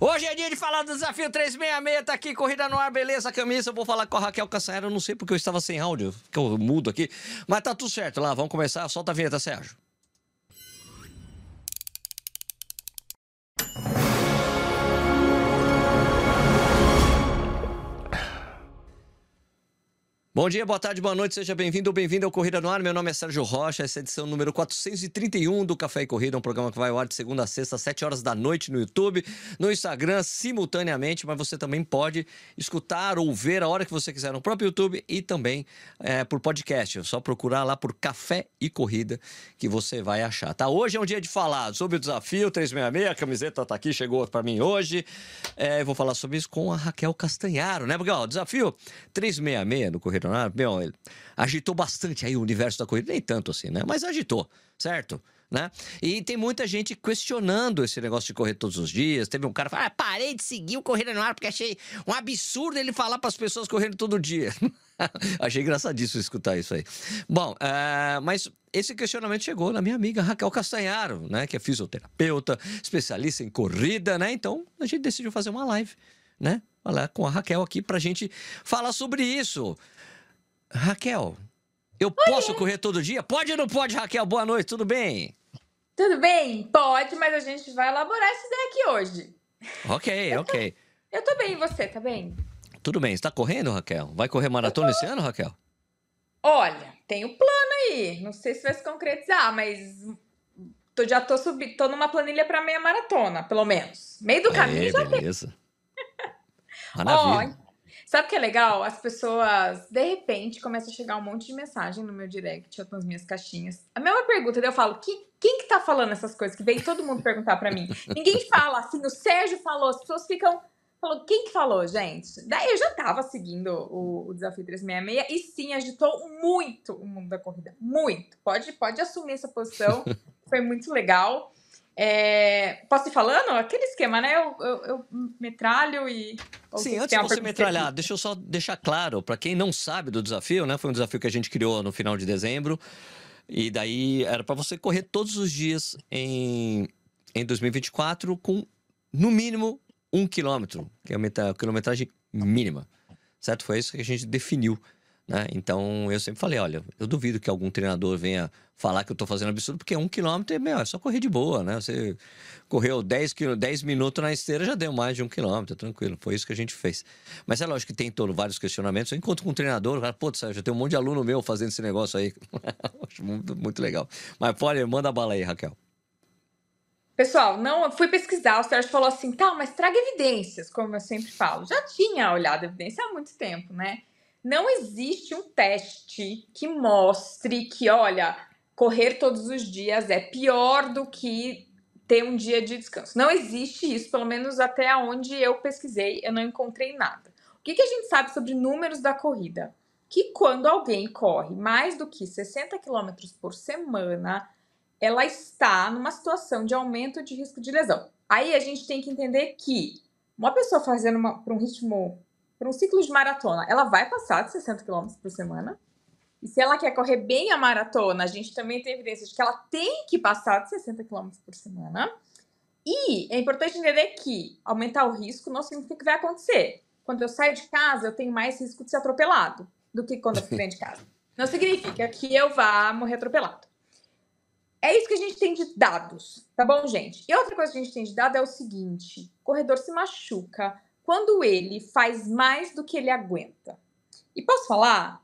Hoje é dia de falar do desafio 366, tá aqui, corrida no ar, beleza, camisa. Eu vou falar com a Raquel Caçaera, eu não sei porque eu estava sem áudio, que eu mudo aqui. Mas tá tudo certo lá, vamos começar. Solta a vinheta, Sérgio. Bom dia, boa tarde, boa noite, seja bem-vindo ou bem-vindo ao Corrida no Ar. Meu nome é Sérgio Rocha, essa é a edição número 431 do Café e Corrida, um programa que vai ao ar de segunda a sexta, às 7 horas da noite no YouTube, no Instagram, simultaneamente, mas você também pode escutar ou ver a hora que você quiser no próprio YouTube e também é, por podcast. É só procurar lá por Café e Corrida que você vai achar, tá? Hoje é um dia de falar sobre o desafio 366, a camiseta tá aqui, chegou para mim hoje. É, eu vou falar sobre isso com a Raquel Castanharo, né? O desafio 366 no Corrida meu, ele agitou bastante aí o universo da corrida, nem tanto assim, né? Mas agitou, certo? Né? E tem muita gente questionando esse negócio de correr todos os dias. Teve um cara que falou: ah, parei de seguir o Corrida no Ar porque achei um absurdo ele falar para as pessoas correndo todo dia. achei engraçadíssimo escutar isso aí. Bom, uh, mas esse questionamento chegou na minha amiga Raquel Castanharo, né? Que é fisioterapeuta, especialista em corrida, né? Então a gente decidiu fazer uma live, né? Com a Raquel aqui para a gente falar sobre isso. Raquel, eu Oi. posso correr todo dia? Pode ou não pode, Raquel? Boa noite, tudo bem? Tudo bem? Pode, mas a gente vai elaborar isso daqui hoje. Ok, eu ok. Tô, eu tô bem, e você, tá bem? Tudo bem. Você tá correndo, Raquel? Vai correr maratona esse ano, Raquel? Olha, tem o um plano aí. Não sei se vai se concretizar, mas tô, já tô, subi, tô numa planilha para meia maratona, pelo menos. Meio do caminho Aê, já beleza. Maravilha. Ó, Sabe o que é legal? As pessoas, de repente, começam a chegar um monte de mensagem no meu direct, ou nas minhas caixinhas. A mesma pergunta, daí eu falo, quem, quem que tá falando essas coisas? Que vem todo mundo perguntar para mim. Ninguém fala, assim, o Sérgio falou, as pessoas ficam... Falou, quem que falou, gente? Daí eu já tava seguindo o, o Desafio 366 e sim, agitou muito o mundo da corrida. Muito. Pode, pode assumir essa posição. Foi muito legal. É, posso ir falando? Aquele esquema, né? Eu, eu, eu metralho e. Sim, antes de você metralhar, deixa eu só deixar claro, para quem não sabe do desafio, né? Foi um desafio que a gente criou no final de dezembro. E daí era para você correr todos os dias em, em 2024 com, no mínimo, um quilômetro, que é a quilometragem mínima. Certo? Foi isso que a gente definiu né? Então eu sempre falei: olha, eu duvido que algum treinador venha falar que eu estou fazendo absurdo, porque um quilômetro é, meu, é só correr de boa, né? Você correu 10, quilô, 10 minutos na esteira, já deu mais de um quilômetro, tranquilo. Foi isso que a gente fez. Mas é lógico que tem todo, vários questionamentos. Eu encontro com um treinador, cara, pô, já tem um monte de aluno meu fazendo esse negócio aí. Acho muito, muito legal. Mas pode, manda bala aí, Raquel. Pessoal, não, fui pesquisar, o Sérgio falou assim, tá, mas traga evidências, como eu sempre falo. Já tinha olhado evidência há muito tempo, né? Não existe um teste que mostre que, olha, correr todos os dias é pior do que ter um dia de descanso. Não existe isso, pelo menos até onde eu pesquisei, eu não encontrei nada. O que, que a gente sabe sobre números da corrida? Que quando alguém corre mais do que 60 km por semana, ela está numa situação de aumento de risco de lesão. Aí a gente tem que entender que uma pessoa fazendo por um ritmo para um ciclo de maratona, ela vai passar de 60 km por semana. E se ela quer correr bem a maratona, a gente também tem evidência de que ela tem que passar de 60 km por semana. E é importante entender que aumentar o risco não significa que vai acontecer. Quando eu saio de casa, eu tenho mais risco de ser atropelado do que quando eu fico dentro de casa. Não significa que eu vá morrer atropelado. É isso que a gente tem de dados, tá bom, gente? E outra coisa que a gente tem de dado é o seguinte: corredor se machuca quando ele faz mais do que ele aguenta. E posso falar?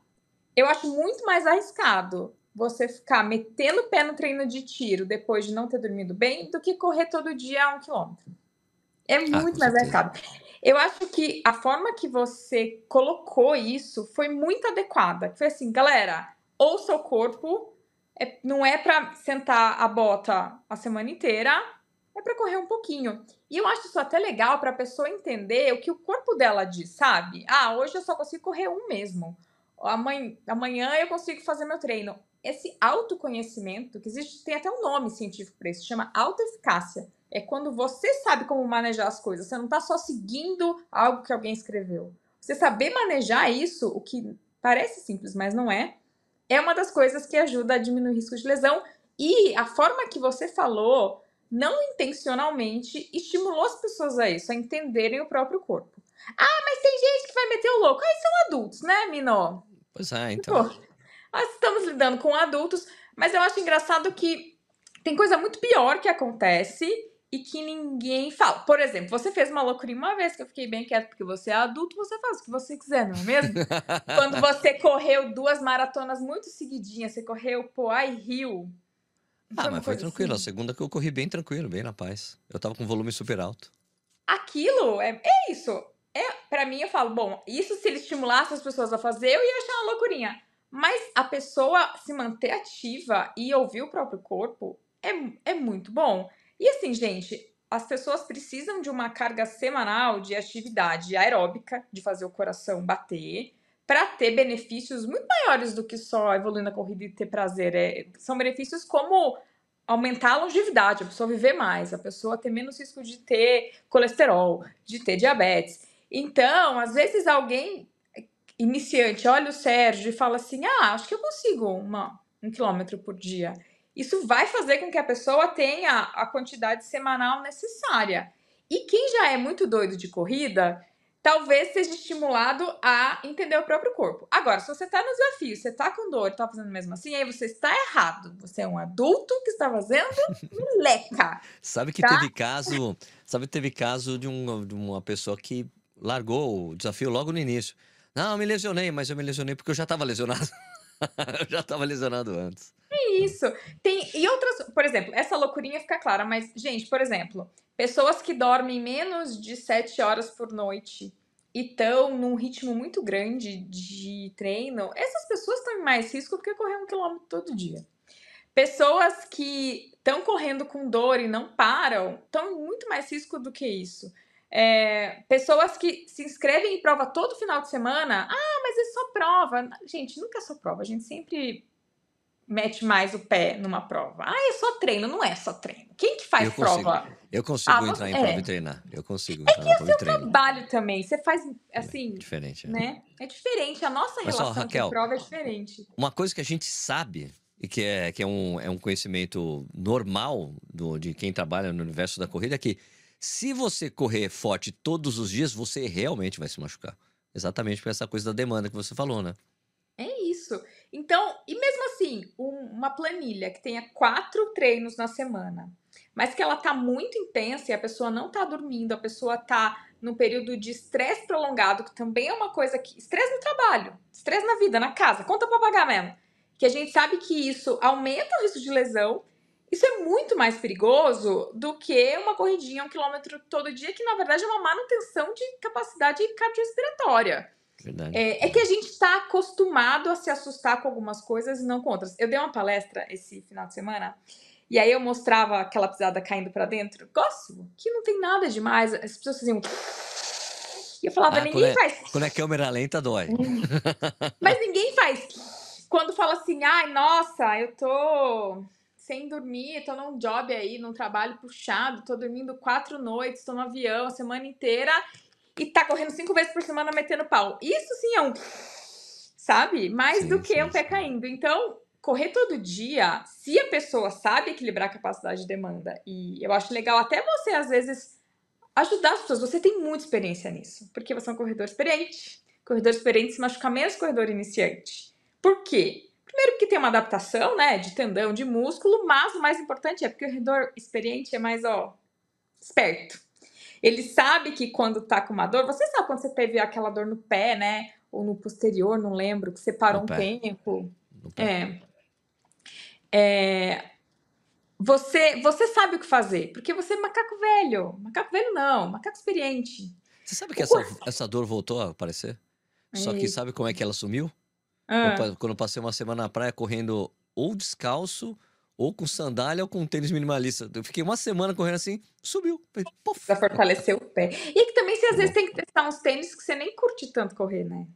Eu acho muito mais arriscado você ficar metendo o pé no treino de tiro depois de não ter dormido bem do que correr todo dia a um quilômetro. É ah, muito ah, mais arriscado. Eu acho que a forma que você colocou isso foi muito adequada. Foi assim, galera, ouça o corpo, é, não é para sentar a bota a semana inteira, é para correr um pouquinho. E eu acho isso até legal para a pessoa entender o que o corpo dela diz, sabe? Ah, hoje eu só consigo correr um mesmo. Amanhã, amanhã eu consigo fazer meu treino. Esse autoconhecimento, que existe, tem até um nome científico para isso, chama autoeficácia. É quando você sabe como manejar as coisas. Você não está só seguindo algo que alguém escreveu. Você saber manejar isso, o que parece simples, mas não é, é uma das coisas que ajuda a diminuir o risco de lesão. E a forma que você falou não intencionalmente, estimulou as pessoas a isso, a entenderem o próprio corpo. Ah, mas tem gente que vai meter o louco. Aí são adultos, né, Minó? Pois é, então. Pô, nós estamos lidando com adultos, mas eu acho engraçado que tem coisa muito pior que acontece e que ninguém fala. Por exemplo, você fez uma loucura uma vez que eu fiquei bem quieto, porque você é adulto, você faz o que você quiser, não é mesmo? Quando você correu duas maratonas muito seguidinhas, você correu Poai Rio. Ah, mas foi tranquilo. Assim. A segunda que eu corri bem tranquilo, bem na paz. Eu tava com volume super alto. Aquilo é, é isso. É, para mim, eu falo, bom, isso se ele estimulasse as pessoas a fazer, eu ia achar uma loucurinha. Mas a pessoa se manter ativa e ouvir o próprio corpo é, é muito bom. E assim, gente, as pessoas precisam de uma carga semanal de atividade aeróbica, de fazer o coração bater, para ter benefícios muito maiores do que só evoluir na corrida e ter prazer. É, são benefícios como aumentar a longevidade, a pessoa viver mais, a pessoa ter menos risco de ter colesterol, de ter diabetes. Então, às vezes alguém iniciante olha o Sérgio e fala assim: ah, acho que eu consigo uma, um quilômetro por dia isso vai fazer com que a pessoa tenha a quantidade semanal necessária. E quem já é muito doido de corrida, talvez seja estimulado a entender o próprio corpo. Agora, se você está no desafio, você está com dor, está fazendo mesmo assim, aí você está errado. Você é um adulto que está fazendo leca. sabe que tá? teve caso, sabe que teve caso de, um, de uma pessoa que largou o desafio logo no início. Não, eu me lesionei, mas eu me lesionei porque eu já estava lesionado. eu já estava lesionado antes. Isso. Tem, e outras, por exemplo, essa loucurinha fica clara, mas, gente, por exemplo, pessoas que dormem menos de 7 horas por noite e estão num ritmo muito grande de treino, essas pessoas estão em mais risco do que correr um quilômetro todo dia. Pessoas que estão correndo com dor e não param estão em muito mais risco do que isso. É, pessoas que se inscrevem em prova todo final de semana. Ah, mas é só prova. Gente, nunca é só prova. A gente sempre mete mais o pé numa prova. Ah, é só treino, não é só treino. Quem que faz eu prova? Eu consigo ah, entrar em prova é. e treinar. Eu consigo é entrar é que prova é seu trabalho também. Você faz assim, é diferente, né? É diferente. A nossa Mas relação só, Raquel, prova é diferente. Uma coisa que a gente sabe e que é, que é, um, é um conhecimento normal do, de quem trabalha no universo da corrida é que se você correr forte todos os dias, você realmente vai se machucar. Exatamente por essa coisa da demanda que você falou, né? É isso. Então, e mesmo assim, um, uma planilha que tenha quatro treinos na semana, mas que ela tá muito intensa e a pessoa não tá dormindo, a pessoa tá num período de estresse prolongado, que também é uma coisa que. Estresse no trabalho, estresse na vida, na casa, conta pra pagar mesmo. Que a gente sabe que isso aumenta o risco de lesão. Isso é muito mais perigoso do que uma corridinha um quilômetro todo dia, que na verdade é uma manutenção de capacidade cardiorrespiratória. Verdade. É, é que a gente está acostumado a se assustar com algumas coisas e não com outras. Eu dei uma palestra esse final de semana e aí eu mostrava aquela pisada caindo para dentro. Gosto, que não tem nada demais. As pessoas faziam. E eu falava, ah, ninguém é, faz. Quando é câmera lenta, dói. Mas ninguém faz. Quando fala assim, ai, nossa, eu tô sem dormir, tô num job aí, num trabalho puxado, tô dormindo quatro noites, tô no avião a semana inteira e tá correndo cinco vezes por semana metendo pau. Isso sim é um. Sabe? Mais sim, do que sim, um pé caindo. Então, correr todo dia, se a pessoa sabe equilibrar a capacidade de demanda, e eu acho legal até você, às vezes, ajudar as pessoas. Você tem muita experiência nisso, porque você é um corredor experiente. Corredor experiente se machuca menos corredor iniciante. Por quê? Primeiro porque tem uma adaptação, né, de tendão, de músculo, mas o mais importante é porque o corredor experiente é mais, ó, esperto. Ele sabe que quando tá com uma dor, você sabe quando você teve aquela dor no pé, né? Ou no posterior, não lembro, que você parou no um pé. tempo. É. é. Você, você sabe o que fazer, porque você é macaco velho. Macaco velho não, macaco experiente. Você sabe que essa, essa dor voltou a aparecer? Só que sabe como é que ela sumiu? Ah. Quando eu passei uma semana na praia correndo ou descalço ou com sandália ou com tênis minimalista. Eu fiquei uma semana correndo assim, subiu. Pra fortalecer o pé. E é que também você às vezes tem que testar uns tênis que você nem curte tanto correr, né?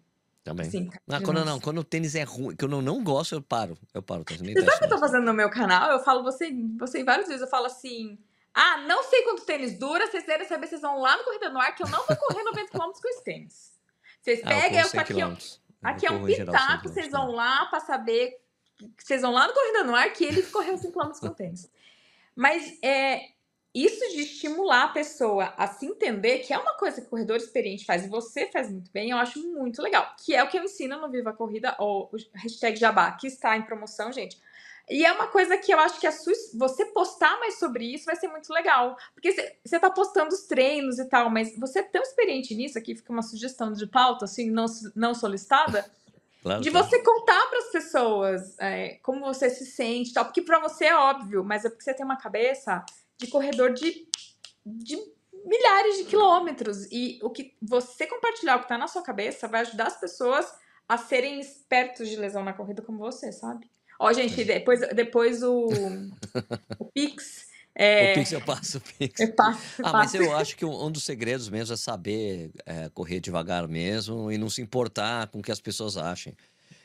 Também. Sim, ah, quando, não, quando o tênis é ruim, que eu não, não gosto, eu paro. Eu paro. Você sabe o que eu tô fazendo no meu canal? Eu falo você, você várias vezes, eu falo assim. Ah, não sei quanto tênis dura, vocês querem saber, vocês vão lá no Corrida no Ar, que eu não vou correr 90 km com esse tênis. Vocês ah, pegam, eu, eu aqui, aqui é um pitaco, vocês vão lá pra saber vocês vão lá no Corrida no Ar que ele correu 5 km com tênis. Mas é, isso de estimular a pessoa a se entender, que é uma coisa que o corredor experiente faz e você faz muito bem, eu acho muito legal. Que é o que eu ensino no Viva Corrida, ou o hashtag Jabá, que está em promoção, gente. E é uma coisa que eu acho que a sua, você postar mais sobre isso vai ser muito legal. Porque você está postando os treinos e tal, mas você é tão experiente nisso, aqui fica uma sugestão de pauta, assim, não, não solicitada, claro, de você contar para as pessoas é, como você se sente tal. Porque para você é óbvio, mas é porque você tem uma cabeça de corredor de, de milhares de quilômetros. E o que você compartilhar o que está na sua cabeça vai ajudar as pessoas a serem espertos de lesão na corrida como você, sabe? Ó, gente, depois, depois o, o Pix. É... O Pix eu passo, o Pix. Eu passo, eu ah, mas eu acho que um dos segredos mesmo é saber é, correr devagar mesmo e não se importar com o que as pessoas achem.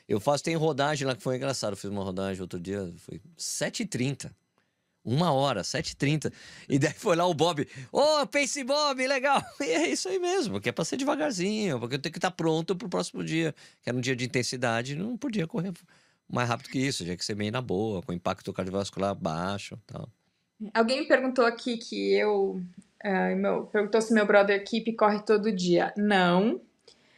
Eu faço, tem rodagem lá que foi engraçado. Eu fiz uma rodagem outro dia, foi 7h30. Uma hora, 7h30. E daí foi lá o Bob. Ô, oh, Pace Bob, legal. E é isso aí mesmo, porque é pra ser devagarzinho, porque eu tenho que estar pronto pro próximo dia. Que era um dia de intensidade, não podia correr mais rápido que isso, tinha que ser meio na boa, com impacto cardiovascular baixo tal. Alguém me perguntou aqui que eu. Uh, meu, perguntou se meu brother equipe corre todo dia. Não.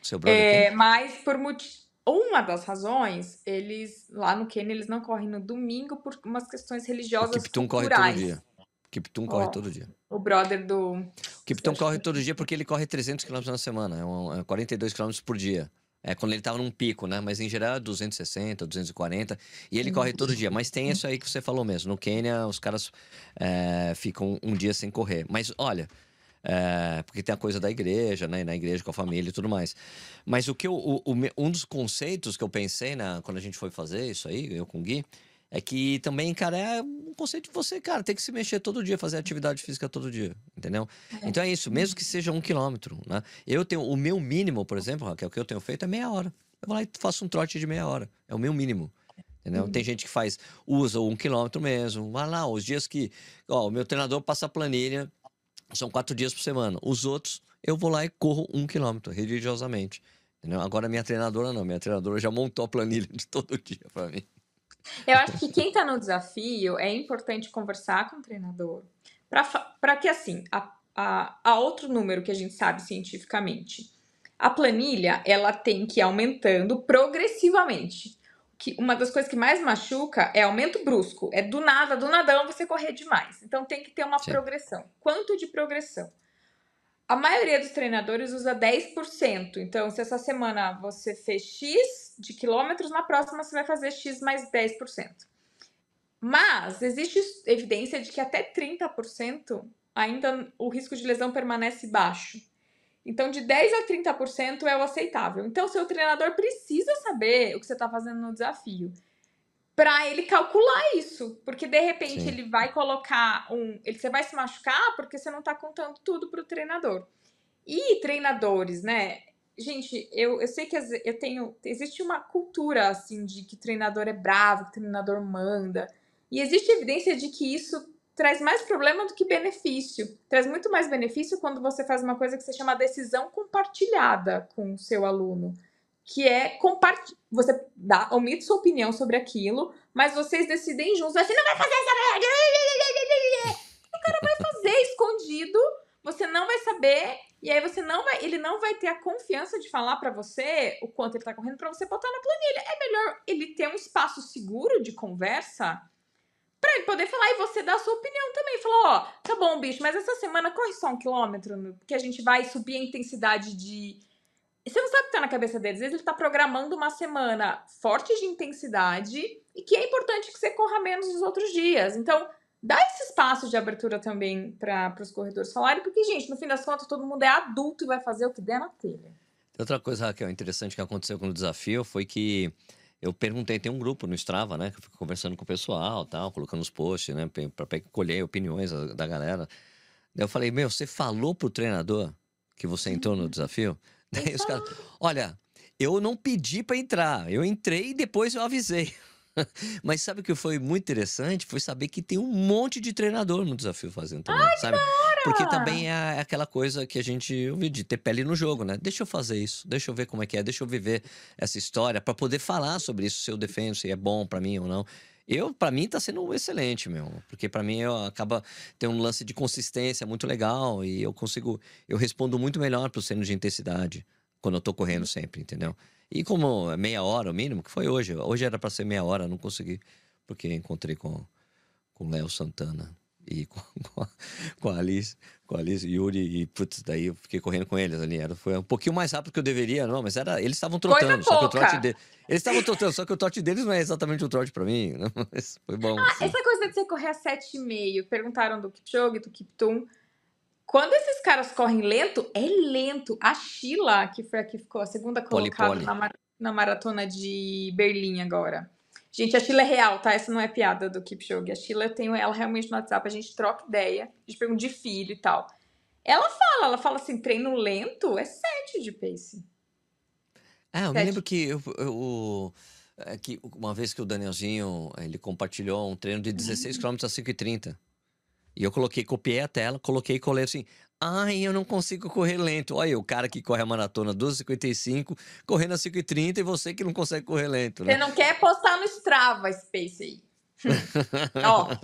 Seu brother é, Mas por motivo. Uma das razões, eles lá no Quênia, eles não correm no domingo por umas questões religiosas. O Kiptum corre todo dia. O Kiptum corre todo dia. O brother do. O Kiptum corre todo dia porque ele corre 300 km na semana, é, um, é 42 km por dia. É quando ele estava num pico, né? Mas em geral é 260, 240. E ele corre todo dia. Mas tem isso aí que você falou mesmo. No Quênia, os caras é, ficam um dia sem correr. Mas olha. É, porque tem a coisa da igreja, né? Na igreja com a família e tudo mais. Mas o que eu, o, o, um dos conceitos que eu pensei na, quando a gente foi fazer isso aí, eu com o Gui, é que também, cara, é um conceito de você, cara, tem que se mexer todo dia, fazer atividade física todo dia, entendeu? É. Então é isso, mesmo que seja um quilômetro, né? Eu tenho, o meu mínimo, por exemplo, Raquel, que eu tenho feito é meia hora. Eu vou lá e faço um trote de meia hora. É o meu mínimo. Entendeu? Uhum. Tem gente que faz, usa um quilômetro mesmo. Vai lá, os dias que. Ó, o meu treinador passa a planilha, são quatro dias por semana. Os outros, eu vou lá e corro um quilômetro, religiosamente. Entendeu? Agora, minha treinadora não. Minha treinadora já montou a planilha de todo dia para mim. Eu acho que quem está no desafio é importante conversar com o treinador para que, assim, a, a, a outro número que a gente sabe cientificamente, a planilha ela tem que ir aumentando progressivamente. Que uma das coisas que mais machuca é aumento brusco. É do nada, do nadão você correr demais. Então tem que ter uma Sim. progressão. Quanto de progressão? A maioria dos treinadores usa 10%. Então, se essa semana você fez X de quilômetros, na próxima você vai fazer X mais 10%. Mas existe evidência de que até 30% ainda o risco de lesão permanece baixo. Então, de 10 a 30% é o aceitável. Então, seu treinador precisa saber o que você está fazendo no desafio para ele calcular isso, porque de repente Sim. ele vai colocar um, ele você vai se machucar porque você não está contando tudo para o treinador. E treinadores, né? Gente, eu, eu sei que eu tenho. Existe uma cultura assim de que treinador é bravo, que treinador manda. E existe evidência de que isso traz mais problema do que benefício. Traz muito mais benefício quando você faz uma coisa que se chama decisão compartilhada com o seu aluno que é compartilhar. Você dá, omite sua opinião sobre aquilo, mas vocês decidem juntos. Você não vai fazer essa! O cara vai fazer escondido, você não vai saber, e aí você não vai. Ele não vai ter a confiança de falar para você o quanto ele tá correndo para você botar na planilha. É melhor ele ter um espaço seguro de conversa para ele poder falar e você dar a sua opinião também. Falar, ó, tá bom, bicho, mas essa semana corre só um quilômetro, que a gente vai subir a intensidade de você não sabe o que tá na cabeça dele. Às vezes ele tá programando uma semana forte de intensidade e que é importante que você corra menos nos outros dias. Então, dá esse espaço de abertura também para os corredores falarem, porque, gente, no fim das contas, todo mundo é adulto e vai fazer o que der na telha. Outra coisa, Raquel, interessante que aconteceu com o desafio foi que eu perguntei, tem um grupo no Strava, né? Que eu fico conversando com o pessoal, tal, colocando os posts, né? Para colher opiniões da galera. Daí eu falei, meu, você falou pro treinador que você entrou no desafio? Daí os caras, olha, eu não pedi para entrar, eu entrei e depois eu avisei. Mas sabe o que foi muito interessante? Foi saber que tem um monte de treinador no desafio fazendo também, Ai, sabe? Porque também é aquela coisa que a gente ouviu de ter pele no jogo, né? Deixa eu fazer isso, deixa eu ver como é que é, deixa eu viver essa história para poder falar sobre isso, se eu defendo, se é bom para mim ou não. Eu, para mim, tá sendo excelente, meu. Porque para mim eu acaba tem um lance de consistência muito legal e eu consigo, eu respondo muito melhor pro treino de intensidade quando eu tô correndo sempre, entendeu? E como é meia hora o mínimo, que foi hoje. Hoje era para ser meia hora, não consegui, porque encontrei com com Léo Santana e com, a, com a Alice, com a Alice, Yuri e putz, daí eu fiquei correndo com eles ali. Era, foi um pouquinho mais rápido que eu deveria, não, mas era, eles estavam trotando, só que o trote de, eles estavam trotando, só que o trote deles não é exatamente o trote para mim, não, mas foi bom. Ah, assim. essa coisa de você correr a 7,5, perguntaram do Kipchoge, do Kiptum. Quando esses caras correm lento, é lento. A Sheila, que foi a que ficou a segunda colocada poli, poli. Na, na maratona de Berlim agora Gente, a Sheila é real, tá? Essa não é piada do Kipchoge. A Sheila, eu tenho ela realmente no WhatsApp, a gente troca ideia, a gente pergunta de filho e tal. Ela fala, ela fala assim, treino lento é 7 de pace. É, eu sete. me lembro que, eu, eu, é que uma vez que o Danielzinho, ele compartilhou um treino de 16 km a 5,30. E eu coloquei, copiei a tela, coloquei e colei assim, Ai, eu não consigo correr lento. Olha, o cara que corre a maratona 12,55, correndo a 5,30 e você que não consegue correr lento. Né? Você não quer postar no Strava Space aí. ó,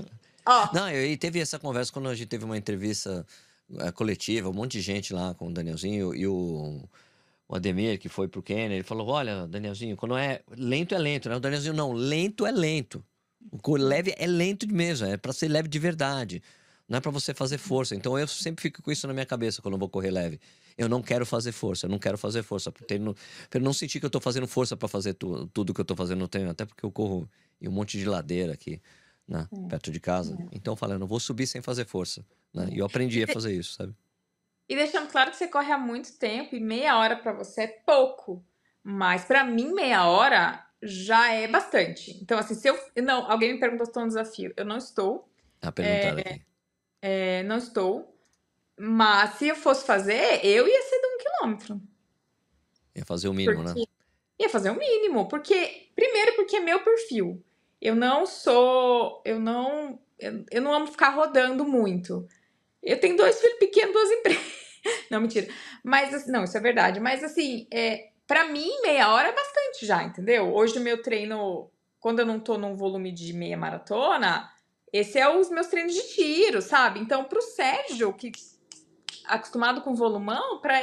ó. Não, e teve essa conversa quando a gente teve uma entrevista é, coletiva, um monte de gente lá com o Danielzinho e o, o Ademir, que foi pro Kenner, ele falou: Olha, Danielzinho, quando é lento é lento, né? O Danielzinho, não, lento é lento. O leve é lento mesmo, é para ser leve de verdade. Não é para você fazer força. Então eu sempre fico com isso na minha cabeça quando eu vou correr leve. Eu não quero fazer força, eu não quero fazer força. Para não, não sentir que eu tô fazendo força para fazer tu, tudo que eu tô fazendo no treino. Até porque eu corro em um monte de ladeira aqui, né, é. perto de casa. É. Então eu falei, eu não vou subir sem fazer força. Né? E eu aprendi a fazer isso, sabe? E deixando claro que você corre há muito tempo e meia hora para você é pouco. Mas para mim, meia hora já é bastante. Então, assim, se eu. Não, alguém me perguntou se estou no desafio. Eu não estou. Ah, perguntaram é, aqui. É, não estou. Mas se eu fosse fazer, eu ia ser de um quilômetro. Ia fazer o mínimo, né? porque... né? Ia fazer o mínimo. Porque, primeiro, porque é meu perfil. Eu não sou. Eu não. Eu, eu não amo ficar rodando muito. Eu tenho dois filhos pequenos, duas empresas. não, mentira. Mas, assim, não, isso é verdade. Mas, assim, é, para mim, meia hora é bastante já, entendeu? Hoje, o meu treino, quando eu não tô num volume de meia maratona, esse é os meus treinos de tiro, sabe? Então, pro Sérgio, que acostumado com volumão, para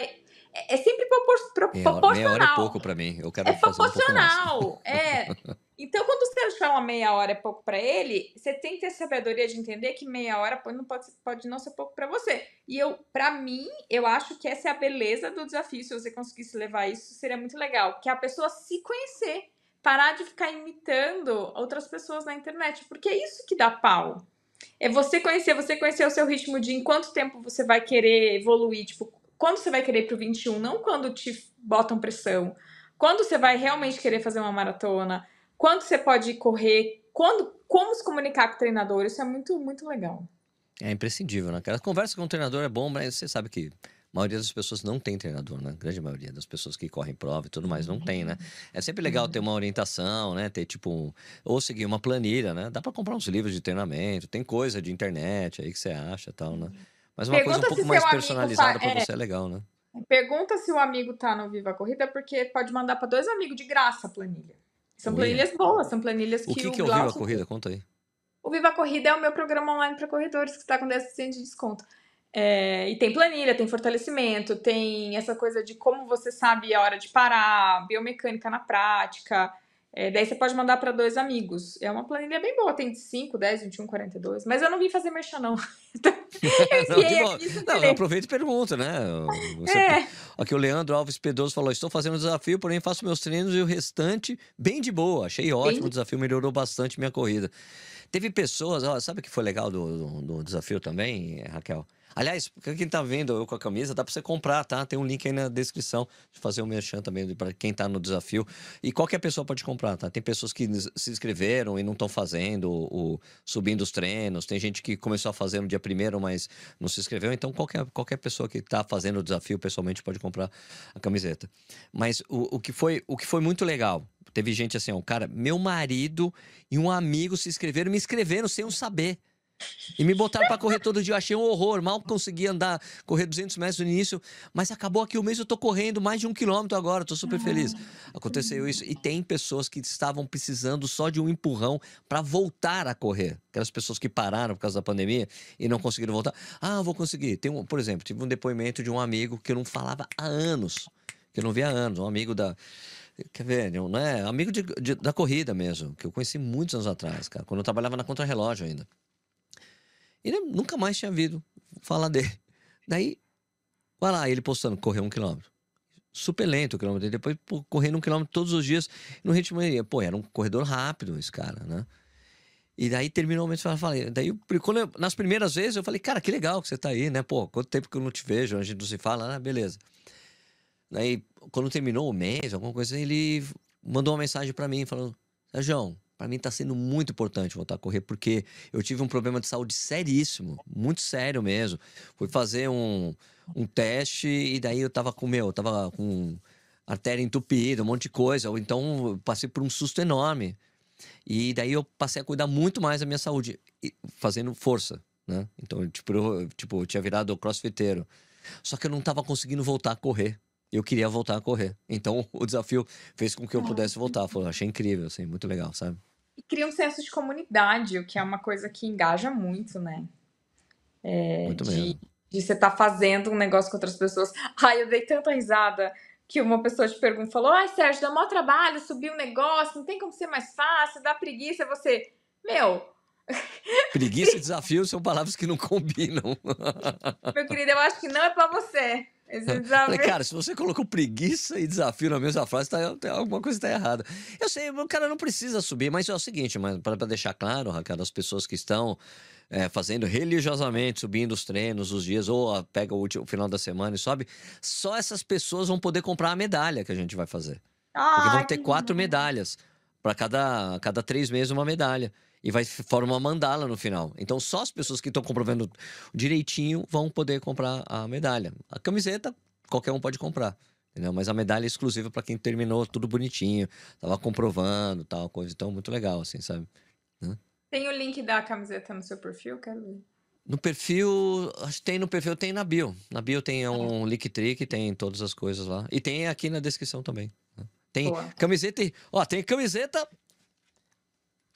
é, é sempre propor, pro, meia proporcional. Meia hora é pouco para mim. Eu quero é proporcional. Um é. Então, quando o Sérgio fala meia hora é pouco para ele, você tem que ter sabedoria de entender que meia hora não pode, pode não ser pouco para você. E eu, para mim, eu acho que essa é a beleza do desafio. Se você conseguisse levar isso, seria muito legal, que a pessoa se conhecer parar de ficar imitando outras pessoas na internet, porque é isso que dá pau. É você conhecer, você conhecer o seu ritmo de em quanto tempo você vai querer evoluir, tipo, quando você vai querer ir pro 21, não quando te botam pressão. Quando você vai realmente querer fazer uma maratona, quando você pode correr, quando, como se comunicar com o treinador, isso é muito, muito legal. É imprescindível, né? A conversa com o treinador é bom, mas você sabe que maioria das pessoas não tem treinador, né? A grande maioria das pessoas que correm prova e tudo mais não tem, né? É sempre legal ter uma orientação, né? Ter tipo um, ou seguir uma planilha, né? Dá para comprar uns livros de treinamento, tem coisa de internet aí que você acha, tal, né? Mas uma Pergunta coisa um pouco mais personalizada para é... você é legal, né? Pergunta se o amigo tá no Viva Corrida, porque pode mandar para dois amigos de graça a planilha. São Ui. planilhas boas, são planilhas que o que, o que é o Viva Corrida? Conta aí. O Viva Corrida é o meu programa online para corredores que está com 10% de desconto. É, e tem planilha, tem fortalecimento, tem essa coisa de como você sabe a hora de parar, biomecânica na prática. É, daí você pode mandar para dois amigos. É uma planilha bem boa, tem 5, 10, 21, 42. Mas eu não vim fazer merchan, não. não, aqui, não, eu aproveito e pergunto, né? Você... É. Aqui o Leandro Alves Pedroso falou: estou fazendo um desafio, porém faço meus treinos e o restante bem de boa. Achei ótimo bem... o desafio, melhorou bastante minha corrida. Teve pessoas, ó, sabe o que foi legal do, do, do desafio também, Raquel? Aliás, quem tá vendo eu com a camisa, dá para você comprar, tá? Tem um link aí na descrição de fazer um merchan também para quem tá no desafio. E qualquer pessoa pode comprar, tá? Tem pessoas que se inscreveram e não estão fazendo, o, subindo os treinos. Tem gente que começou a fazer no dia primeiro, mas não se inscreveu. Então, qualquer, qualquer pessoa que tá fazendo o desafio pessoalmente pode comprar a camiseta. Mas o, o, que, foi, o que foi muito legal, teve gente assim, ó, cara, meu marido e um amigo se inscreveram, me inscreveram sem eu saber. E me botaram para correr todo dia, eu achei um horror. Mal consegui andar, correr 200 metros no início, mas acabou aqui o mês, eu tô correndo mais de um quilômetro agora, tô super feliz. Aconteceu isso. E tem pessoas que estavam precisando só de um empurrão para voltar a correr. Aquelas pessoas que pararam por causa da pandemia e não conseguiram voltar. Ah, vou conseguir. Tem um, por exemplo, tive um depoimento de um amigo que eu não falava há anos, que eu não via há anos, um amigo da. Quer ver, não é? Amigo de, de, da corrida mesmo, que eu conheci muitos anos atrás, cara, quando eu trabalhava na Contra-Relógio ainda. Ele nunca mais tinha ouvido falar dele. Daí, vai lá, ele postando, correr um quilômetro. Super lento o quilômetro. Depois pô, correndo um quilômetro todos os dias no ritmo. Pô, era um corredor rápido esse cara, né? E daí terminou o mês, eu falei, daí quando eu, nas primeiras vezes eu falei, cara, que legal que você tá aí, né? Pô, quanto tempo que eu não te vejo, a gente não se fala, né? Beleza. Daí, quando terminou o mês, alguma coisa, ele mandou uma mensagem para mim falando, Sérgio, para mim está sendo muito importante voltar a correr, porque eu tive um problema de saúde seríssimo, muito sério mesmo. Fui fazer um, um teste e daí eu tava com, meu, eu tava com artéria entupida, um monte de coisa. Então passei por um susto enorme. E daí eu passei a cuidar muito mais da minha saúde, fazendo força, né? Então, tipo, eu, tipo, eu tinha virado crossfiteiro. Só que eu não tava conseguindo voltar a correr eu queria voltar a correr. Então o desafio fez com que eu pudesse voltar. Foi, achei incrível, assim, muito legal, sabe? E cria um senso de comunidade, o que é uma coisa que engaja muito, né? É, muito de, mesmo. De você estar tá fazendo um negócio com outras pessoas. Ai, eu dei tanta risada que uma pessoa te pergunta, falou, ai, Sérgio, dá maior trabalho subir um negócio, não tem como ser mais fácil, dá preguiça. Você, meu, Preguiça e desafio são palavras que não combinam. Meu querido, eu acho que não é para você. Desafio. cara, se você colocou preguiça e desafio na mesma frase, tá, alguma coisa está errada. Eu sei, o cara não precisa subir, mas é o seguinte, mas para deixar claro, Raquel, as pessoas que estão é, fazendo religiosamente, subindo os treinos, os dias, ou a, pega o, último, o final da semana e sobe, só essas pessoas vão poder comprar a medalha que a gente vai fazer. Porque vão ter quatro medalhas. Para cada, cada três meses, uma medalha e vai formar uma mandala no final. Então só as pessoas que estão comprovando direitinho vão poder comprar a medalha. A camiseta qualquer um pode comprar. Entendeu? Mas a medalha é exclusiva para quem terminou tudo bonitinho, tava comprovando, tal coisa. Então, muito legal, assim, sabe? Tem o link da camiseta no seu perfil? Quero ver. No perfil, acho que tem no perfil, tem na bio. Na bio tem um é. link trick, tem todas as coisas lá. E tem aqui na descrição também. Tem Boa. camiseta e. Ó, tem camiseta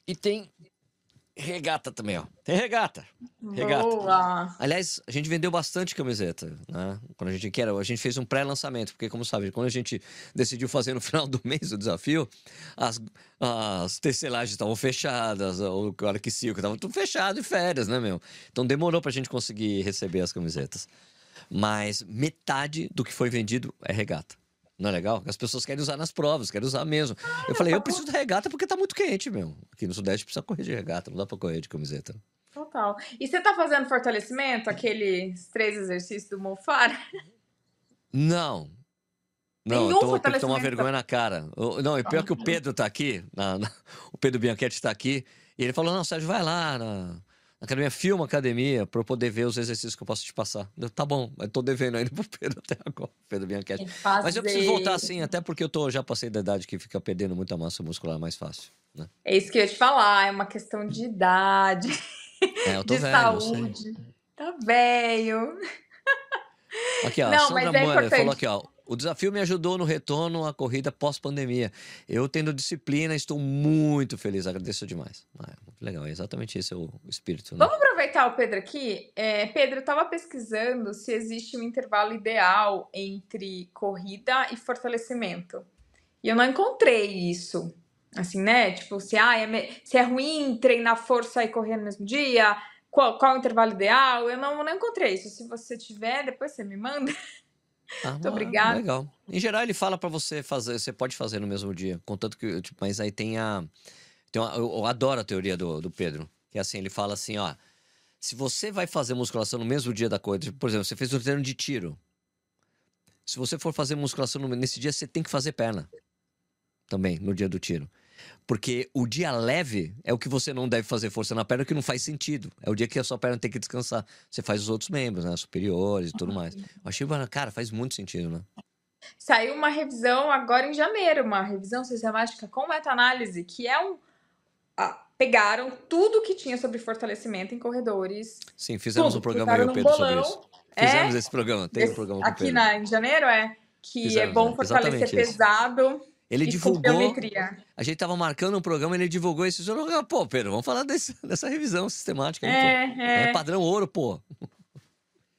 e tem regata também, ó. Tem regata. Regata. Boa. Aliás, a gente vendeu bastante camiseta, né? Quando a gente quer, a gente fez um pré-lançamento, porque como sabe, quando a gente decidiu fazer no final do mês o desafio, as, as tecelagens estavam fechadas, o cara que circo estava tudo fechado e férias, né, meu? Então demorou pra gente conseguir receber as camisetas. Mas metade do que foi vendido é regata. Não é legal? As pessoas querem usar nas provas, querem usar mesmo. Eu falei, eu preciso de regata porque tá muito quente, meu. Aqui no Sudeste precisa correr de regata, não dá pra correr de camiseta. Total. E você tá fazendo fortalecimento, aqueles três exercícios do Mofara? Não. Não, Nenhum eu tô, tenho que tomar vergonha na cara. não, e pior que o Pedro tá aqui, na, na, o Pedro Bianchetti tá aqui, e ele falou, não, Sérgio, vai lá na, academia, filma academia, para eu poder ver os exercícios que eu posso te passar. Eu, tá bom, eu tô devendo ainda pro Pedro até agora, Pedro Bianchetti. Mas eu preciso voltar assim, até porque eu tô, já passei da idade que fica perdendo muita massa muscular mais fácil. Né? É isso que eu ia te falar, é uma questão de idade, é, eu tô de velho, saúde. Tá velho. Aqui, ó, Não, Sandra é Moura falou aqui, ó. O desafio me ajudou no retorno à corrida pós-pandemia. Eu tendo disciplina, estou muito feliz, agradeço demais. Ah, muito legal, é exatamente esse é o espírito. Né? Vamos aproveitar o Pedro aqui. É, Pedro, eu estava pesquisando se existe um intervalo ideal entre corrida e fortalecimento. E eu não encontrei isso. Assim, né? Tipo, se, ah, é, se é ruim treinar força e correr no mesmo dia, qual, qual é o intervalo ideal? Eu não, não encontrei isso. Se você tiver, depois você me manda. Ah, Muito obrigada. Legal. Em geral, ele fala para você fazer, você pode fazer no mesmo dia, contanto que, tipo, mas aí tem a, tem uma, eu, eu, adoro a teoria do, do Pedro, que é assim, ele fala assim, ó, se você vai fazer musculação no mesmo dia da coisa, por exemplo, você fez um treino de tiro, se você for fazer musculação nesse dia, você tem que fazer perna também no dia do tiro. Porque o dia leve é o que você não deve fazer força na perna, que não faz sentido. É o dia que a sua perna tem que descansar. Você faz os outros membros, né? Superiores e tudo mais. Eu achei, cara, faz muito sentido, né? Saiu uma revisão agora em janeiro, uma revisão sistemática com meta-análise, que é um. pegaram tudo que tinha sobre fortalecimento em corredores. Sim, fizemos tudo, um programa o Pedro sobre isso. Fizemos é, esse programa, tem um programa com Aqui na, em janeiro, é. Que Fizemos, é bom fortalecer pesado. Ele divulgou. A gente tava marcando um programa, ele divulgou esse. Pô, Pedro, vamos falar desse, dessa revisão sistemática. É, aí, é. é padrão ouro, pô.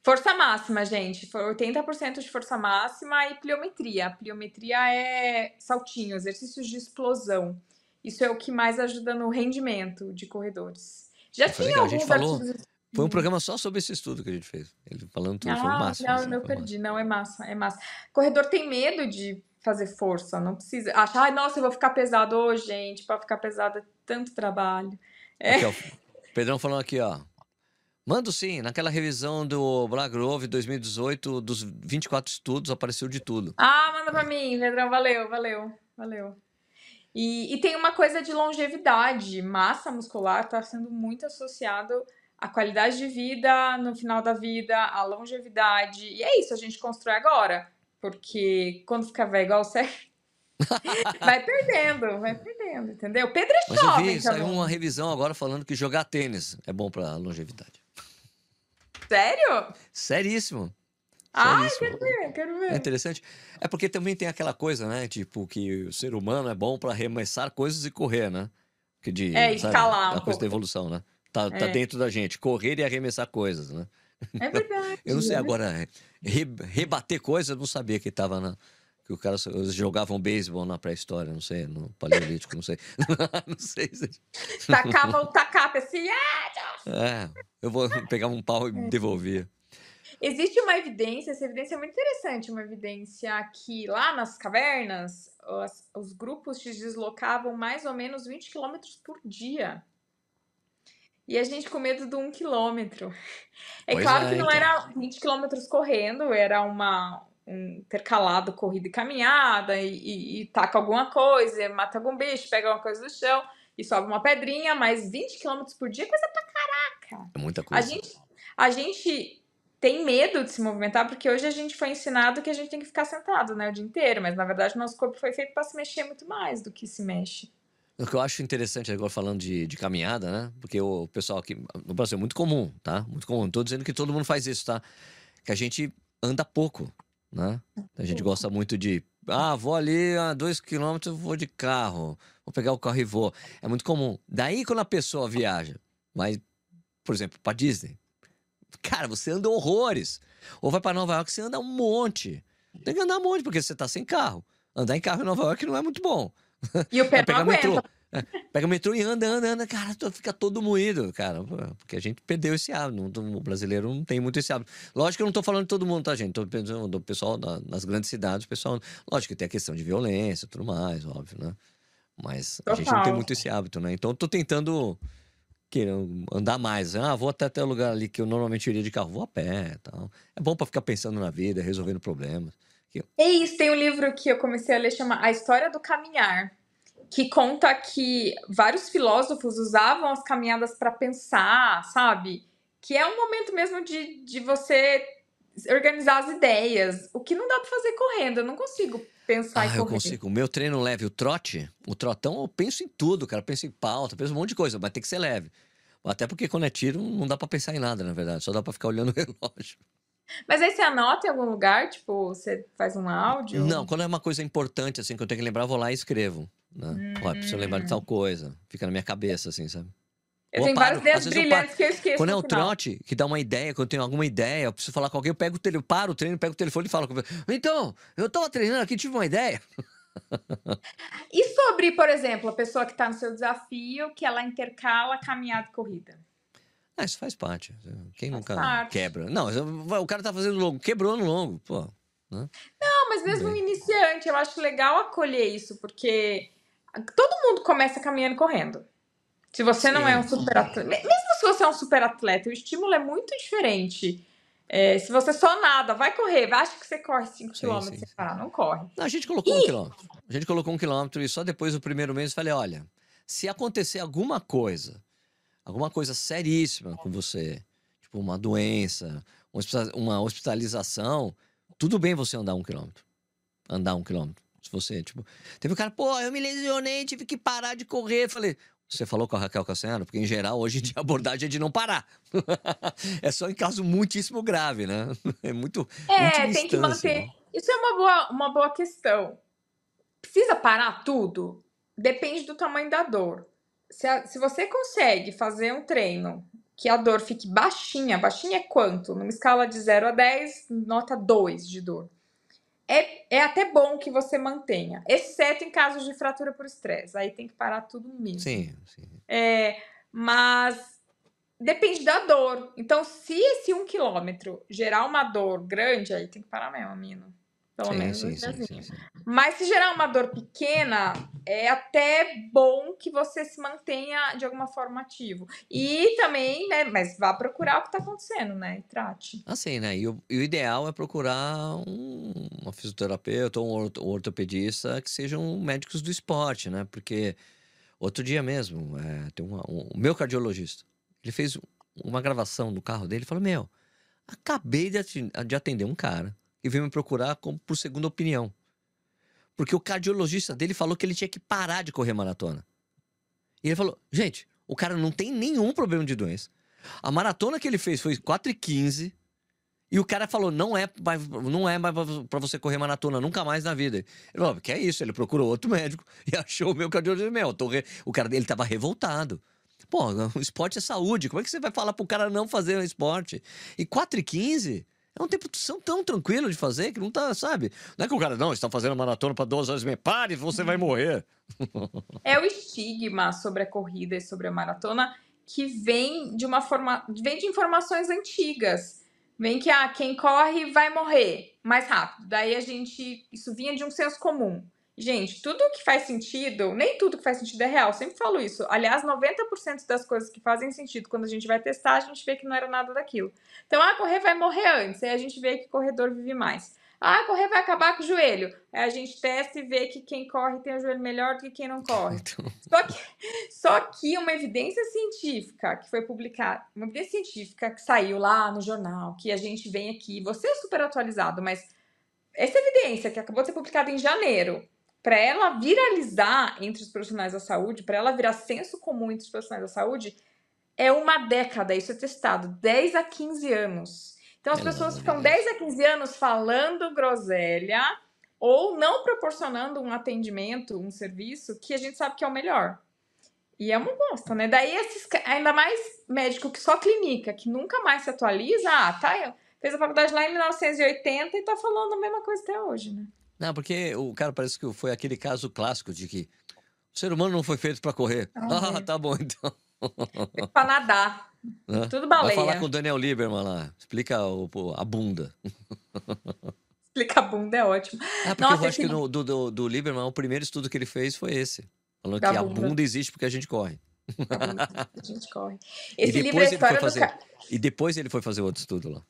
Força máxima, gente. Foi 80% de força máxima e pliometria. A pliometria é saltinho, exercícios de explosão. Isso é o que mais ajuda no rendimento de corredores. Já foi tinha legal. alguns falou, Foi um programa só sobre esse estudo que a gente fez. Ele falando tudo, ah, foi o máximo. Não, assim, eu perdi. Não, é massa, é massa. Corredor tem medo de fazer força, não precisa achar, ai, nossa, eu vou ficar pesado hoje, gente, para ficar pesado é tanto trabalho. É. Aqui, ó, Pedrão falando aqui, ó. Mando sim, naquela revisão do Black Grove 2018, dos 24 estudos, apareceu de tudo. Ah, manda pra mim, Pedrão, valeu, valeu, valeu. E, e tem uma coisa de longevidade, massa muscular está sendo muito associado à qualidade de vida no final da vida, à longevidade. E é isso, a gente constrói agora. Porque quando ficar velho igual você, vai perdendo, vai perdendo, entendeu? Pedro é Mas jovem. Eu vi, saiu uma revisão agora falando que jogar tênis é bom para longevidade. Sério? Seríssimo. Ah, quero ver, quero ver. É interessante. É porque também tem aquela coisa, né? Tipo, que o ser humano é bom para arremessar coisas e correr, né? Que de, é, escalar. Sabe, um a coisa da evolução, né? Tá, tá é. tá dentro da gente. Correr e arremessar coisas, né? É verdade. eu não sei é agora, re, rebater coisas, eu não sabia que estava na. Que o cara jogavam beisebol na pré-história, não sei, no paleolítico, não sei. não sei. Tacava o tacape assim, é, eu vou pegar um pau e é. devolvia. Existe uma evidência, essa evidência é muito interessante, uma evidência que lá nas cavernas os, os grupos se deslocavam mais ou menos 20 quilômetros por dia. E a gente com medo do um quilômetro. É pois claro é, que não então. era 20 quilômetros correndo, era uma um intercalado corrida e caminhada, e, e, e taca alguma coisa, mata algum bicho, pega alguma coisa do chão e sobe uma pedrinha, mas 20 quilômetros por dia é coisa pra caraca. É muita coisa. A gente, a gente tem medo de se movimentar, porque hoje a gente foi ensinado que a gente tem que ficar sentado né, o dia inteiro, mas na verdade o nosso corpo foi feito para se mexer muito mais do que se mexe. O que eu acho interessante agora falando de, de caminhada, né? Porque o pessoal aqui no Brasil é muito comum, tá? Muito comum. Não tô dizendo que todo mundo faz isso, tá? Que a gente anda pouco, né? A gente gosta muito de, ah, vou ali a dois quilômetros, vou de carro, vou pegar o carro e vou. É muito comum. Daí quando a pessoa viaja, vai, por exemplo, para Disney, cara, você anda horrores. Ou vai para Nova York, você anda um monte. Tem que andar um monte porque você tá sem carro. Andar em carro em Nova York não é muito bom. E o pé não metrô. É, pega o metrô e anda, anda, anda, cara, fica todo moído, cara. Porque a gente perdeu esse hábito. O brasileiro não tem muito esse hábito. Lógico que eu não tô falando de todo mundo, tá, gente? Tô pensando do pessoal nas grandes cidades, o pessoal. Lógico que tem a questão de violência e tudo mais, óbvio, né? Mas a gente não tem muito esse hábito, né? Então eu tô tentando andar mais. Ah, vou até até o lugar ali que eu normalmente iria de carro, vou a pé tal. É bom para ficar pensando na vida, resolvendo problemas. É isso, tem um livro que eu comecei a ler, chama A História do Caminhar, que conta que vários filósofos usavam as caminhadas para pensar, sabe? Que é um momento mesmo de, de você organizar as ideias, o que não dá para fazer correndo, eu não consigo pensar ah, em correr. eu consigo. O meu treino leve, o trote, o trotão, eu penso em tudo, cara, eu penso em pauta, penso em um monte de coisa, mas tem que ser leve. Até porque quando é tiro, não dá para pensar em nada, na verdade, só dá para ficar olhando o relógio. Mas aí você anota em algum lugar? Tipo, você faz um áudio? Não, quando é uma coisa importante, assim, que eu tenho que lembrar, eu vou lá e escrevo. Né? Hum. Ó, preciso lembrar de tal hum. coisa. Fica na minha cabeça, assim, sabe? Eu Ou tenho várias ideias brilhantes que eu esqueço. Quando é o trote, que dá uma ideia, quando eu tenho alguma ideia, eu preciso falar com alguém, eu pego o telefone, paro o treino, pego o telefone e falo com Então, eu tava treinando aqui, tive uma ideia. e sobre, por exemplo, a pessoa que está no seu desafio, que ela intercala caminhada e corrida? Ah, isso faz parte. Quem faz nunca parte. quebra? Não, o cara tá fazendo longo, quebrou no longo, pô. Né? Não, mas mesmo um iniciante, eu acho legal acolher isso, porque todo mundo começa caminhando correndo. Se você sim, não é um super atleta, mesmo se você é um super atleta, o estímulo é muito diferente. É, se você só nada, vai correr, acha que você corre 5 km sem parar, não corre. Não, a gente colocou e... um quilômetro. A gente colocou um quilômetro e só depois do primeiro mês eu falei: olha, se acontecer alguma coisa alguma coisa seríssima com você, tipo uma doença, uma hospitalização, tudo bem você andar um quilômetro. Andar um quilômetro. Se você, tipo. Teve um cara, pô, eu me lesionei, tive que parar de correr. Falei, Você falou com a Raquel Cassiano? Porque, em geral, hoje a abordagem é de não parar. é só em caso muitíssimo grave, né? É muito. É, tem que manter. Né? Isso é uma boa, uma boa questão. Precisa parar tudo? Depende do tamanho da dor. Se, a, se você consegue fazer um treino que a dor fique baixinha, baixinha é quanto? Numa escala de 0 a 10, nota 2 de dor é, é até bom que você mantenha, exceto em casos de fratura por estresse. Aí tem que parar tudo mesmo. Sim, sim. É, mas depende da dor. Então, se esse um quilômetro gerar uma dor grande, aí tem que parar mesmo, menino. Pelo sim, menos sim, sim, sim, sim. Mas se gerar uma dor pequena, é até bom que você se mantenha de alguma forma ativo. E também, né, mas vá procurar o que está acontecendo, né? E trate. Assim, né? E o, e o ideal é procurar um, uma fisioterapeuta ou um ortopedista que sejam médicos do esporte, né? Porque outro dia mesmo, é, tem uma, um, o meu cardiologista, ele fez uma gravação no carro dele e falou: Meu, acabei de atender um cara e veio me procurar como por segunda opinião. Porque o cardiologista dele falou que ele tinha que parar de correr maratona. E ele falou: gente, o cara não tem nenhum problema de doença. A maratona que ele fez foi 4 e 15 o cara falou: não é, não é mais para você correr maratona nunca mais na vida. Ele falou: que é isso? Ele procurou outro médico e achou o meu cardiologista. Meu, o cara dele tava revoltado. Pô, o esporte é saúde. Como é que você vai falar pro cara não fazer um esporte? E 4 e 15 é um tempo tão, tranquilo de fazer que não tá, sabe? Não é que o cara, não, está fazendo maratona para duas horas e meia. Pare, você vai morrer. É o estigma sobre a corrida e sobre a maratona que vem de uma forma. vem de informações antigas. Vem que ah, quem corre vai morrer mais rápido. Daí a gente. Isso vinha de um senso comum. Gente, tudo que faz sentido, nem tudo que faz sentido é real, sempre falo isso. Aliás, 90% das coisas que fazem sentido quando a gente vai testar, a gente vê que não era nada daquilo. Então, ah, correr vai morrer antes, aí a gente vê que corredor vive mais. Ah, correr vai acabar com o joelho. Aí a gente testa e vê que quem corre tem o joelho melhor do que quem não corre. Então. Só que, só que uma evidência científica que foi publicada, uma evidência científica que saiu lá no jornal, que a gente vem aqui, você é super atualizado, mas essa evidência que acabou de ser publicada em janeiro, para ela viralizar entre os profissionais da saúde, para ela virar senso comum entre os profissionais da saúde, é uma década, isso é testado, 10 a 15 anos. Então as é pessoas ficam 10 a 15 anos falando groselha ou não proporcionando um atendimento, um serviço que a gente sabe que é o melhor. E é uma bosta, né? Daí, esses, ainda mais médico que só clínica, que nunca mais se atualiza, ah, tá, fez a faculdade lá em 1980 e tá falando a mesma coisa até hoje, né? Não, porque o cara parece que foi aquele caso clássico de que o ser humano não foi feito para correr. Ah, ah, tá bom então. Para nadar. Né? Tudo baleia. Vai falar com o Daniel Lieberman lá. Explica o, a bunda. Explica a bunda é ótimo. Ah, porque Nossa, eu acho que no, do, do, do Lieberman, o primeiro estudo que ele fez foi esse. Falando que bunda. a bunda existe porque a gente corre. A gente corre. Esse livro é a história fazer, do... E depois ele foi fazer outro estudo lá.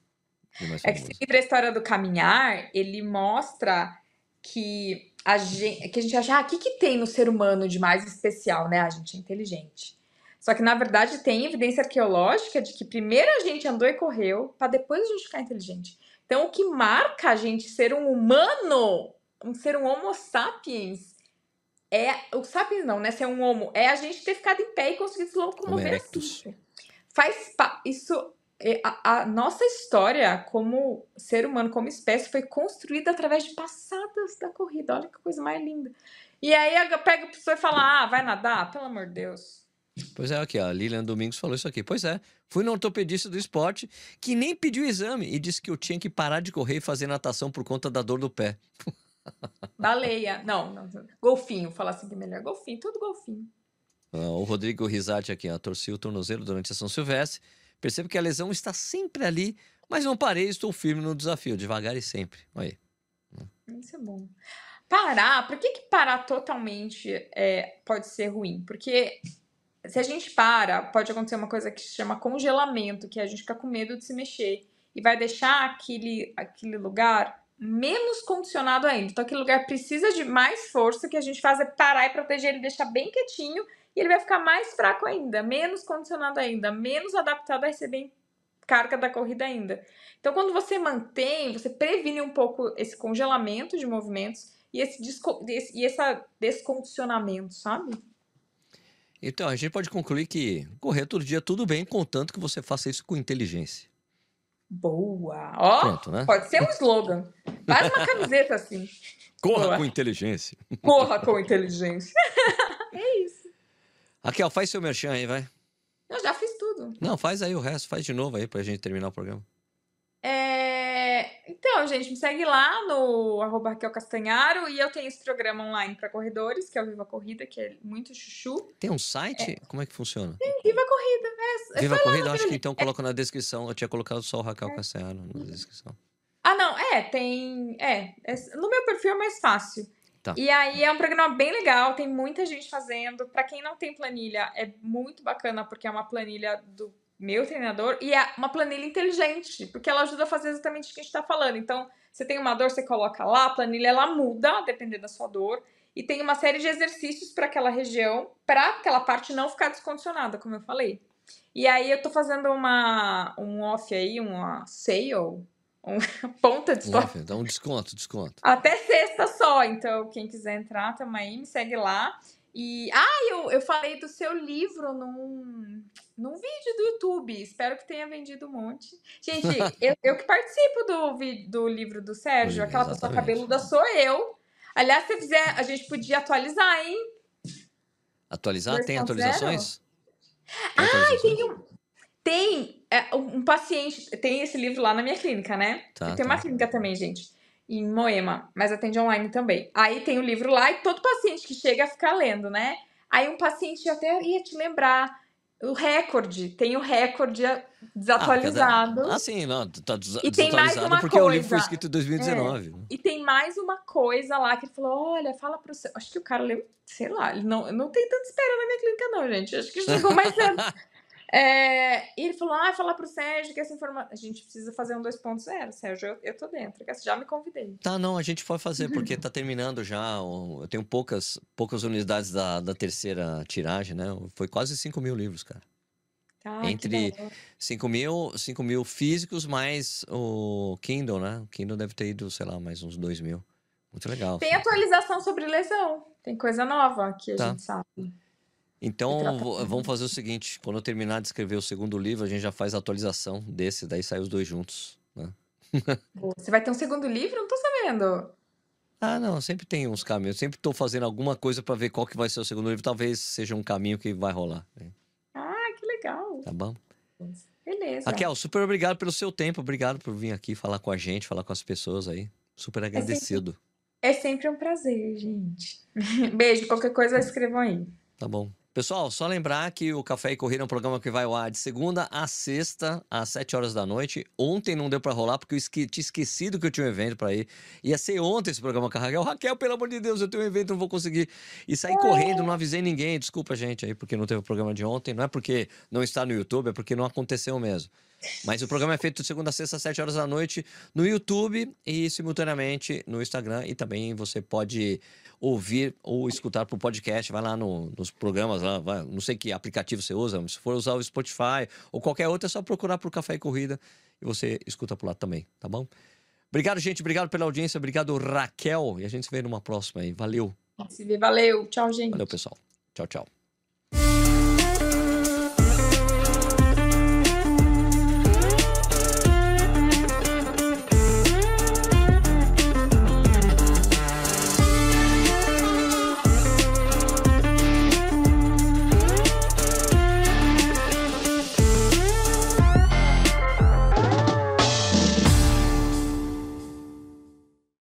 É que esse livro, a história do caminhar, ele mostra que a gente, que a gente acha, ah, o que, que tem no ser humano de mais especial, né? A gente é inteligente. Só que, na verdade, tem evidência arqueológica de que primeiro a gente andou e correu, para depois a gente ficar inteligente. Então, o que marca a gente ser um humano, um ser um homo sapiens, é. O sapiens não, né? Ser um homo, é a gente ter ficado em pé e conseguido se locomover assim. Faz. Isso a, a, nossa história como ser humano, como espécie, foi construída através de passadas da corrida. Olha que coisa mais linda. E aí pega a pessoa e fala: Ah, vai nadar? Pelo amor de Deus. Pois é, aqui, a Lilian Domingos falou isso aqui. Pois é, fui no ortopedista do esporte que nem pediu exame e disse que eu tinha que parar de correr e fazer natação por conta da dor do pé. Baleia. Não, não. Golfinho, fala assim que é melhor. Golfinho, tudo golfinho. Ah, o Rodrigo Risati aqui, ó, torci o tornozelo durante a São Silvestre Percebo que a lesão está sempre ali, mas não parei, estou firme no desafio, devagar e sempre. Aí. Isso é bom. Parar, por que, que parar totalmente é, pode ser ruim? Porque se a gente para, pode acontecer uma coisa que se chama congelamento, que a gente fica com medo de se mexer e vai deixar aquele, aquele lugar menos condicionado ainda. Então, aquele lugar precisa de mais força, que a gente faz é parar e proteger ele, deixar bem quietinho e ele vai ficar mais fraco ainda, menos condicionado ainda, menos adaptado a receber carga da corrida ainda. Então, quando você mantém, você previne um pouco esse congelamento de movimentos e esse, e esse descondicionamento, sabe? Então, a gente pode concluir que correr todo dia tudo bem, contanto que você faça isso com inteligência. Boa! Ó, Pronto, né? pode ser um slogan. Faz uma camiseta assim. Corra Boa. com inteligência. Corra com inteligência. é isso. Raquel, faz seu merchan aí, vai. Eu já fiz tudo. Não, faz aí o resto, faz de novo aí pra gente terminar o programa. É, Então, gente, me segue lá no arroba Raquel Castanharo e eu tenho esse programa online para corredores, que é o Viva Corrida, que é muito chuchu. Tem um site? Como é que funciona? Viva Corrida, é, é Viva Corrida, acho que então coloca na descrição. Eu tinha colocado só o Raquel Cassiano na descrição. Ah, não, é, tem. É, é- no meu perfil é mais fácil. Tá. E aí é um programa bem legal, tem muita gente fazendo. Pra quem não tem planilha, é muito bacana, porque é uma planilha do meu treinador e é uma planilha inteligente, porque ela ajuda a fazer exatamente o que a gente tá falando. Então, você tem uma dor, você coloca lá, a planilha ela muda, dependendo da sua dor. E tem uma série de exercícios para aquela região, para aquela parte não ficar descondicionada, como eu falei. E aí eu tô fazendo uma um off aí, uma sale, um ponta de Off, Dá um desconto, desconto. até sexta só, então quem quiser entrar, tamo aí, me segue lá. E, ah, eu, eu falei do seu livro num, num vídeo do YouTube, espero que tenha vendido um monte. Gente, eu, eu que participo do, do livro do Sérgio, Oi, aquela pessoa cabeluda sou eu. Aliás, se fizer, a gente podia atualizar, hein? Atualizar? Tem 2.0? atualizações? Ah, Tem Tem um, tem é, um paciente, tem esse livro lá na minha clínica, né? Tá, Eu tenho tá. uma clínica também, gente, em Moema, mas atende online também. Aí tem o livro lá e todo paciente que chega fica lendo, né? Aí um paciente, até ia te lembrar, o recorde, tem o recorde desatualizado. Ah, sim, não, tá des- E tem mais desatualizado uma porque o livro foi coisa. escrito em 2019. né? E tem mais uma coisa lá que ele falou: olha, fala pro seu. Acho que o cara leu, sei lá, ele não, não tem tanta espera na minha clínica, não, gente. Acho que chegou mais cedo. É, e ele falou: ah, falar pro Sérgio que essa informação. A gente precisa fazer um 2.0, Sérgio, eu, eu tô dentro, já me convidei. Tá, não, a gente pode fazer, porque tá terminando já. Eu tenho poucas, poucas unidades da, da terceira tiragem, né? Foi quase 5 mil livros, cara. Ah, Entre- da hora. 5 mil, 5 mil físicos, mais o Kindle, né? O Kindle deve ter ido, sei lá, mais uns 2 mil. Muito legal. Tem atualização sobre lesão. Tem coisa nova que a Tá. gente sabe. Então, vamos fazer o seguinte: quando eu terminar de escrever o segundo livro, a gente já faz a atualização desse, daí sai os dois juntos. Né? Você vai ter um segundo livro? Não tô sabendo. Ah, não, sempre tem uns caminhos. Sempre estou fazendo alguma coisa para ver qual que vai ser o segundo livro. Talvez seja um caminho que vai rolar. né? Ah, que legal. Tá bom? Beleza. Raquel, super obrigado pelo seu tempo. Obrigado por vir aqui falar com a gente, falar com as pessoas aí. Super agradecido. É sempre um prazer, gente. Beijo. Qualquer coisa, escrevam aí. Tá bom. Pessoal, só lembrar que o Café e Corrida é um programa que vai ao ar de segunda a sexta, às 7 horas da noite. Ontem não deu pra rolar, porque eu esque- tinha esquecido que eu tinha um evento pra ir. Ia ser ontem esse programa com a Raquel. Raquel, pelo amor de Deus, eu tenho um evento, não vou conseguir. E saí correndo, não avisei ninguém. Desculpa, gente, aí, porque não teve o programa de ontem. Não é porque não está no YouTube, é porque não aconteceu mesmo. Mas o programa é feito de segunda a sexta, às 7 horas da noite, no YouTube e simultaneamente no Instagram. E também você pode ouvir ou escutar por podcast. Vai lá no- nos programas, lá, vai- não sei que aplicativo você usa, mas se for usar o Spotify ou qualquer outro, é só procurar por Café e Corrida e você escuta por lá também, tá bom? Obrigado, gente. Obrigado pela audiência. Obrigado, Raquel. E a gente se vê numa próxima aí. Valeu. Se vê, valeu. Tchau, gente. Valeu, pessoal. Tchau, tchau.